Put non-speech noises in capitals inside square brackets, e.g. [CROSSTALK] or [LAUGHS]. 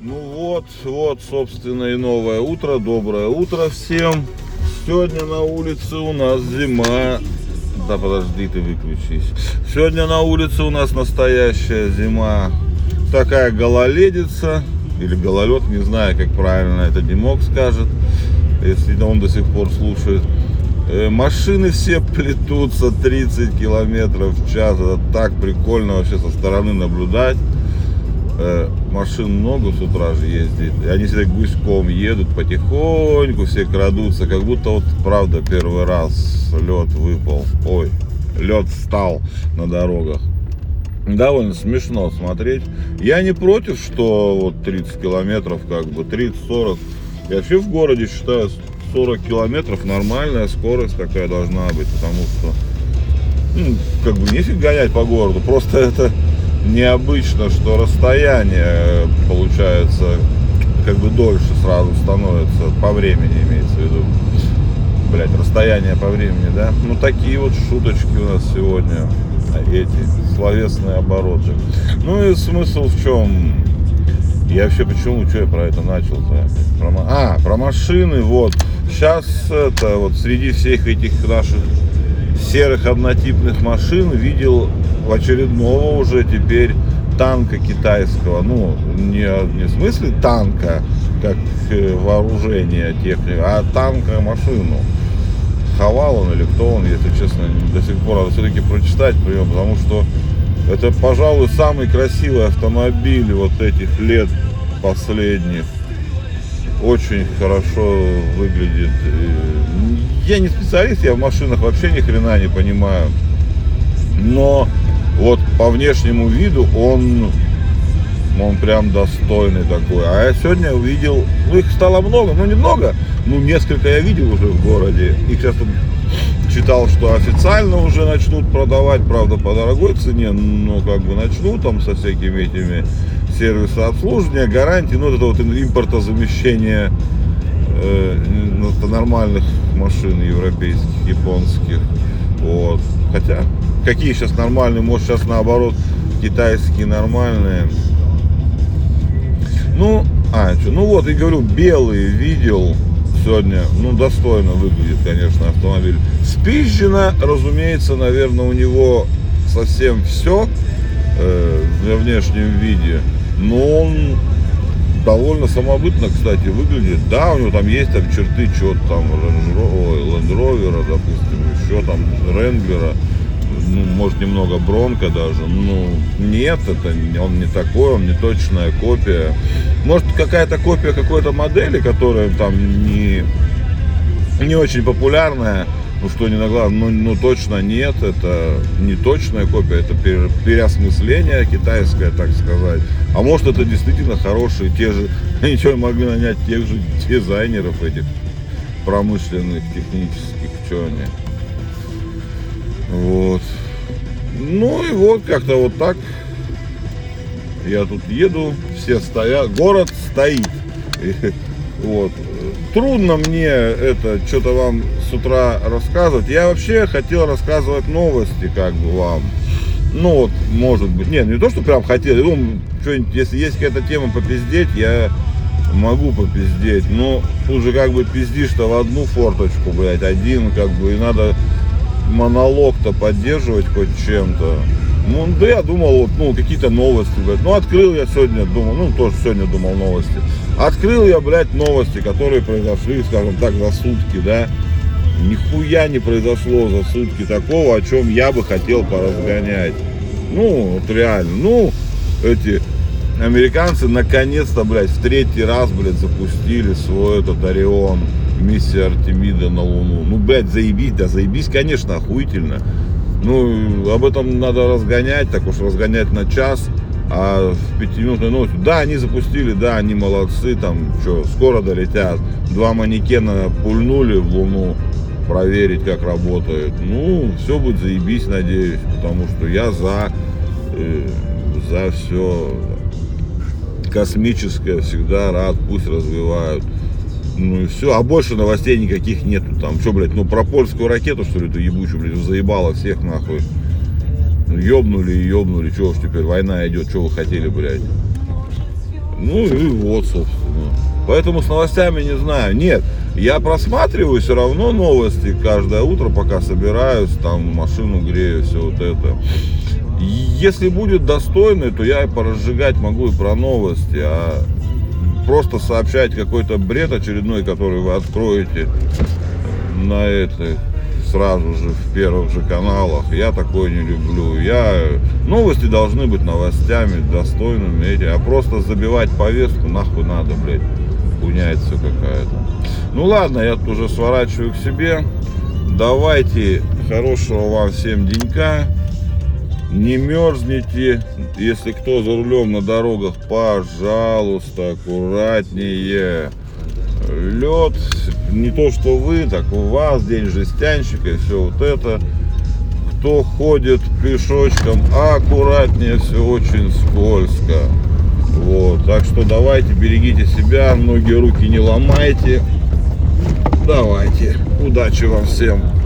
Ну вот, вот, собственно, и новое утро. Доброе утро всем. Сегодня на улице у нас зима. Да подожди, ты выключись. Сегодня на улице у нас настоящая зима. Такая гололедица. Или гололед, не знаю, как правильно это Димок скажет. Если он до сих пор слушает. Э, Машины все плетутся 30 километров в час. Это так прикольно вообще со стороны наблюдать. Э, Машин много с утра же ездит. И они все гуськом едут потихоньку, все крадутся. Как будто вот правда первый раз лед выпал. Ой, лед стал на дорогах. Довольно смешно смотреть. Я не против, что вот 30 километров, как бы 30-40. Я вообще в городе считаю 40 километров нормальная скорость такая должна быть, потому что ну, как бы нефиг гонять по городу, просто это необычно, что расстояние получается как бы дольше сразу становится, по времени имеется в виду. Блять, расстояние по времени, да? Ну такие вот шуточки у нас сегодня, эти словесные обороты. Ну и смысл в чем? Я вообще почему, что я про это начал-то? Про, а, про машины, вот. Сейчас это вот среди всех этих наших серых однотипных машин видел очередного уже теперь танка китайского. Ну, не, не в смысле танка, как э, вооружение техники, а танка машину. Хавал он или кто он, если честно, до сих пор надо все-таки прочитать про потому что это, пожалуй, самый красивый автомобиль вот этих лет последних. Очень хорошо выглядит. Я не специалист, я в машинах вообще ни хрена не понимаю. Но вот по внешнему виду он, он прям достойный такой. А я сегодня увидел, ну их стало много, ну немного, ну несколько я видел уже в городе. Их сейчас тут читал, что официально уже начнут продавать, правда, по дорогой цене, но как бы начнут там со всякими этими сервисы обслуживания, гарантии, ну это вот импортозамещение э, нормальных машин европейских, японских. Вот. Хотя, какие сейчас нормальные, может сейчас наоборот китайские нормальные. Ну, а, что, ну вот, и говорю, белые видел сегодня, ну, достойно выглядит, конечно, автомобиль. Спизжено, разумеется, наверное, у него совсем все э, для внешнем виде, но он довольно самобытно, кстати, выглядит. Да, у него там есть там черты чего-то там Land Rover, допустим, еще там Ренглера, ну, может немного Бронко даже. Ну, нет, это он не такой, он не точная копия. Может какая-то копия какой-то модели, которая там не, не очень популярная, ну что не на глаз, ну, ну точно нет, это не точная копия, это переосмысление китайское, так сказать. А может это действительно хорошие, те же, они что, могли нанять тех же дизайнеров этих промышленных, технических, что они. Вот. Ну и вот как-то вот так. Я тут еду, все стоят, город стоит. [LAUGHS] Вот. Трудно мне это что-то вам с утра рассказывать. Я вообще хотел рассказывать новости как бы вам. Ну вот, может быть. Нет, не то, что прям хотел. Ну, если есть какая-то тема попиздеть, я могу попиздеть. Но тут же как бы пиздишь-то в одну форточку, блядь, один, как бы, и надо монолог-то поддерживать хоть чем-то. Ну, да я думал, вот, ну, какие-то новости, блядь. Ну, открыл я сегодня, думал, ну, тоже сегодня думал новости. Открыл я, блядь, новости, которые произошли, скажем так, за сутки, да. Нихуя не произошло за сутки такого, о чем я бы хотел поразгонять. Ну, вот реально. Ну, эти американцы наконец-то, блядь, в третий раз, блядь, запустили свой этот Орион миссия Артемида на Луну. Ну, блядь, заебись, да заебись, конечно, охуительно. Ну, об этом надо разгонять, так уж разгонять на час. А в пятиминутной новости, да, они запустили, да, они молодцы, там, что, скоро долетят. Два манекена пульнули в Луну, проверить, как работает. Ну, все будет заебись, надеюсь, потому что я за, э, за все космическое всегда рад, пусть развивают. Ну и все. А больше новостей никаких нету. Там, что, блядь, ну про польскую ракету, что ли, эту ебучую, блядь, заебало всех нахуй. Ну, ёбнули и ёбнули. Чего уж теперь, война идет, что вы хотели, блядь. Ну и вот, собственно. Поэтому с новостями не знаю. Нет, я просматриваю все равно новости каждое утро, пока собираюсь, там машину грею, все вот это. Если будет достойный, то я и поразжигать могу и про новости, а просто сообщать какой-то бред очередной, который вы откроете на этой сразу же в первых же каналах. Я такое не люблю. Я новости должны быть новостями достойными эти, а просто забивать повестку нахуй надо, блядь. Все какая-то. Ну ладно, я тут уже сворачиваю к себе. Давайте хорошего вам всем денька. Не мерзните. Если кто за рулем на дорогах, пожалуйста, аккуратнее. Лед, не то что вы, так у вас день жестянщика и все вот это. Кто ходит пешочком, аккуратнее, все очень скользко. Вот, так что давайте, берегите себя, ноги, руки не ломайте. Давайте, удачи вам всем.